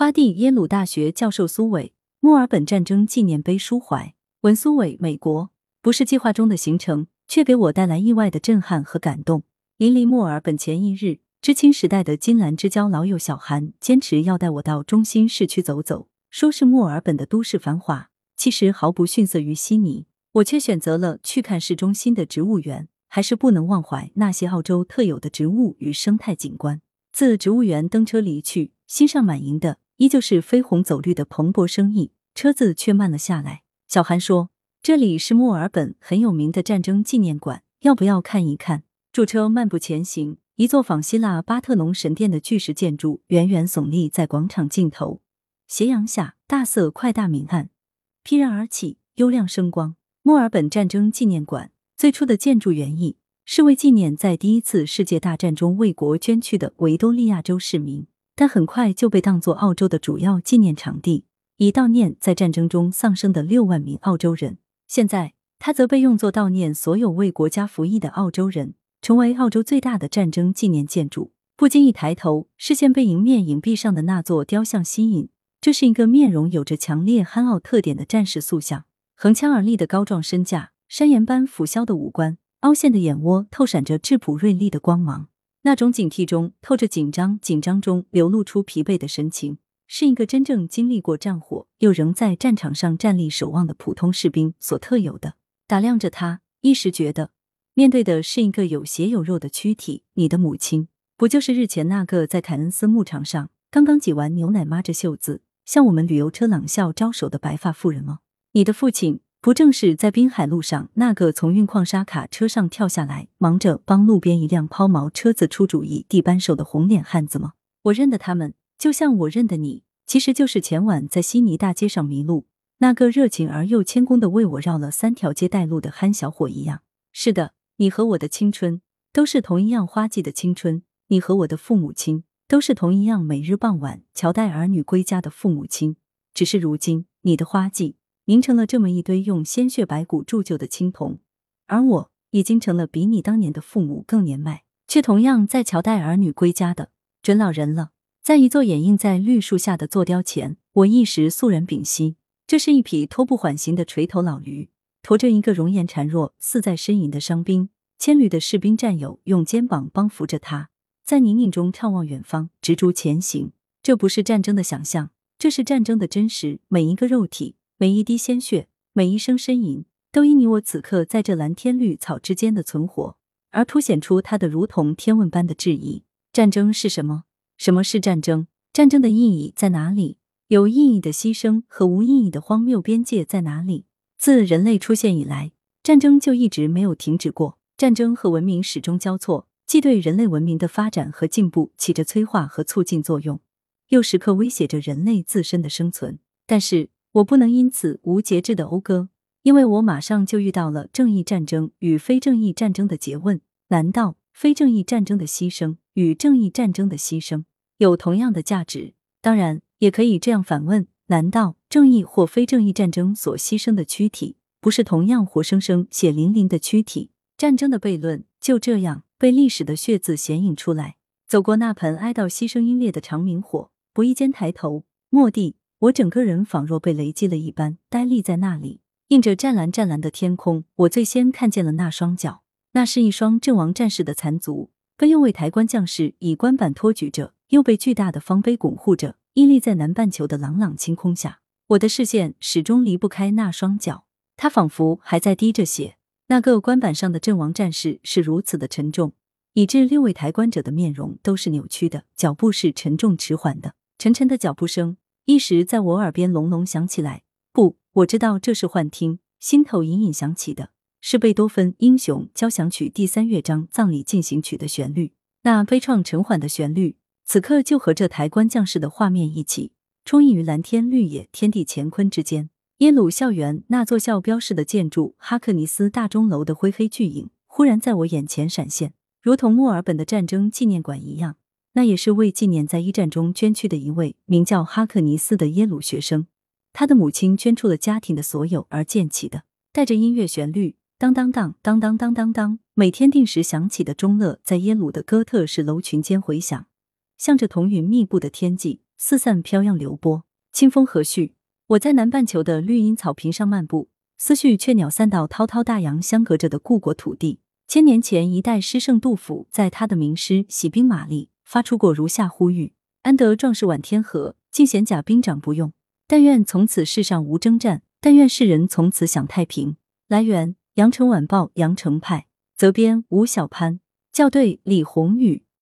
花地耶鲁大学教授苏伟，墨尔本战争纪念碑抒怀。文苏伟，美国不是计划中的行程，却给我带来意外的震撼和感动。临离墨尔本前一日，知青时代的金兰之交老友小韩坚持要带我到中心市区走走，说是墨尔本的都市繁华，其实毫不逊色于悉尼。我却选择了去看市中心的植物园，还是不能忘怀那些澳洲特有的植物与生态景观。自植物园登车离去，心上满盈的依旧是飞红走绿的蓬勃生意，车子却慢了下来。小韩说：“这里是墨尔本很有名的战争纪念馆，要不要看一看？”驻车漫步前行，一座仿希腊巴特农神殿的巨石建筑远远耸立在广场尽头。斜阳下，大色快大明暗，披然而起，幽亮生光。墨尔本战争纪念馆最初的建筑原意是为纪念在第一次世界大战中为国捐躯的维多利亚州市民，但很快就被当作澳洲的主要纪念场地。以悼念在战争中丧生的六万名澳洲人。现在，它则被用作悼念所有为国家服役的澳洲人，成为澳洲最大的战争纪念建筑。不经意抬头，视线被迎面影壁上的那座雕像吸引。这是一个面容有着强烈憨傲特点的战士塑像，横枪而立的高壮身架，山岩般俯削的五官，凹陷的眼窝透闪着质朴锐利的光芒。那种警惕中透着紧张，紧张中流露出疲惫的神情。是一个真正经历过战火又仍在战场上站立守望的普通士兵所特有的。打量着他，一时觉得面对的是一个有血有肉的躯体。你的母亲不就是日前那个在凯恩斯牧场上刚刚挤完牛奶、抹着袖子向我们旅游车冷笑招手的白发妇人吗？你的父亲不正是在滨海路上那个从运矿沙卡车上跳下来，忙着帮路边一辆抛锚车子出主意、地扳手的红脸汉子吗？我认得他们。就像我认得你，其实就是前晚在悉尼大街上迷路那个热情而又谦恭的为我绕了三条街带路的憨小伙一样。是的，你和我的青春都是同一样花季的青春，你和我的父母亲都是同一样每日傍晚乔带儿女归家的父母亲。只是如今，你的花季凝成了这么一堆用鲜血白骨铸就的青铜，而我已经成了比你当年的父母更年迈，却同样在乔带儿女归家的准老人了。在一座掩映在绿树下的坐雕前，我一时肃然屏息。这是一匹拖不缓行的垂头老驴，驮着一个容颜孱弱、似在呻吟的伤兵。牵驴的士兵战友用肩膀帮扶着他，在泥泞中怅望远方，执着前行。这不是战争的想象，这是战争的真实。每一个肉体，每一滴鲜血，每一声呻吟，都因你我此刻在这蓝天绿草之间的存活，而凸显出它的如同天问般的质疑。战争是什么？什么是战争？战争的意义在哪里？有意义的牺牲和无意义的荒谬边界在哪里？自人类出现以来，战争就一直没有停止过。战争和文明始终交错，既对人类文明的发展和进步起着催化和促进作用，又时刻威胁着人类自身的生存。但是我不能因此无节制的讴歌，因为我马上就遇到了正义战争与非正义战争的诘问：难道非正义战争的牺牲与正义战争的牺牲？有同样的价值，当然也可以这样反问：难道正义或非正义战争所牺牲的躯体，不是同样活生生、血淋淋的躯体？战争的悖论就这样被历史的血字显影出来。走过那盆哀悼牺牲英烈的长明火，不意间抬头，蓦地，我整个人仿若被雷击了一般，呆立在那里。映着湛蓝湛蓝的天空，我最先看见了那双脚，那是一双阵亡战士的残足，被右位抬棺将士以棺板托举着。又被巨大的方碑巩护着，屹立在南半球的朗朗晴空下。我的视线始终离不开那双脚，它仿佛还在滴着血。那个棺板上的阵亡战士是如此的沉重，以致六位抬棺者的面容都是扭曲的，脚步是沉重迟缓的。沉沉的脚步声一时在我耳边隆隆响起来。不，我知道这是幻听，心头隐隐响起的是贝多芬《英雄交响曲》第三乐章葬礼进行曲的旋律，那悲怆沉缓的旋律。此刻就和这抬棺将士的画面一起，充溢于蓝天绿野、天地乾坤之间。耶鲁校园那座校标式的建筑哈克尼斯大钟楼的灰黑巨影，忽然在我眼前闪现，如同墨尔本的战争纪念馆一样。那也是为纪念在一战中捐躯的一位名叫哈克尼斯的耶鲁学生，他的母亲捐出了家庭的所有而建起的。带着音乐旋律，当当当当当当当当，每天定时响起的钟乐，在耶鲁的哥特式楼群间回响。向着彤云密布的天际，四散飘扬流波。清风和煦？我在南半球的绿荫草坪上漫步，思绪却鸟散到滔滔大洋相隔着的故国土地。千年前，一代诗圣杜甫在他的名诗《喜兵马俪》发出过如下呼吁：“安得壮士挽天河，尽显甲兵长不用。但愿从此世上无征战，但愿世人从此享太平。”来源：羊城晚报羊城派，责编吴小潘，校对李红宇。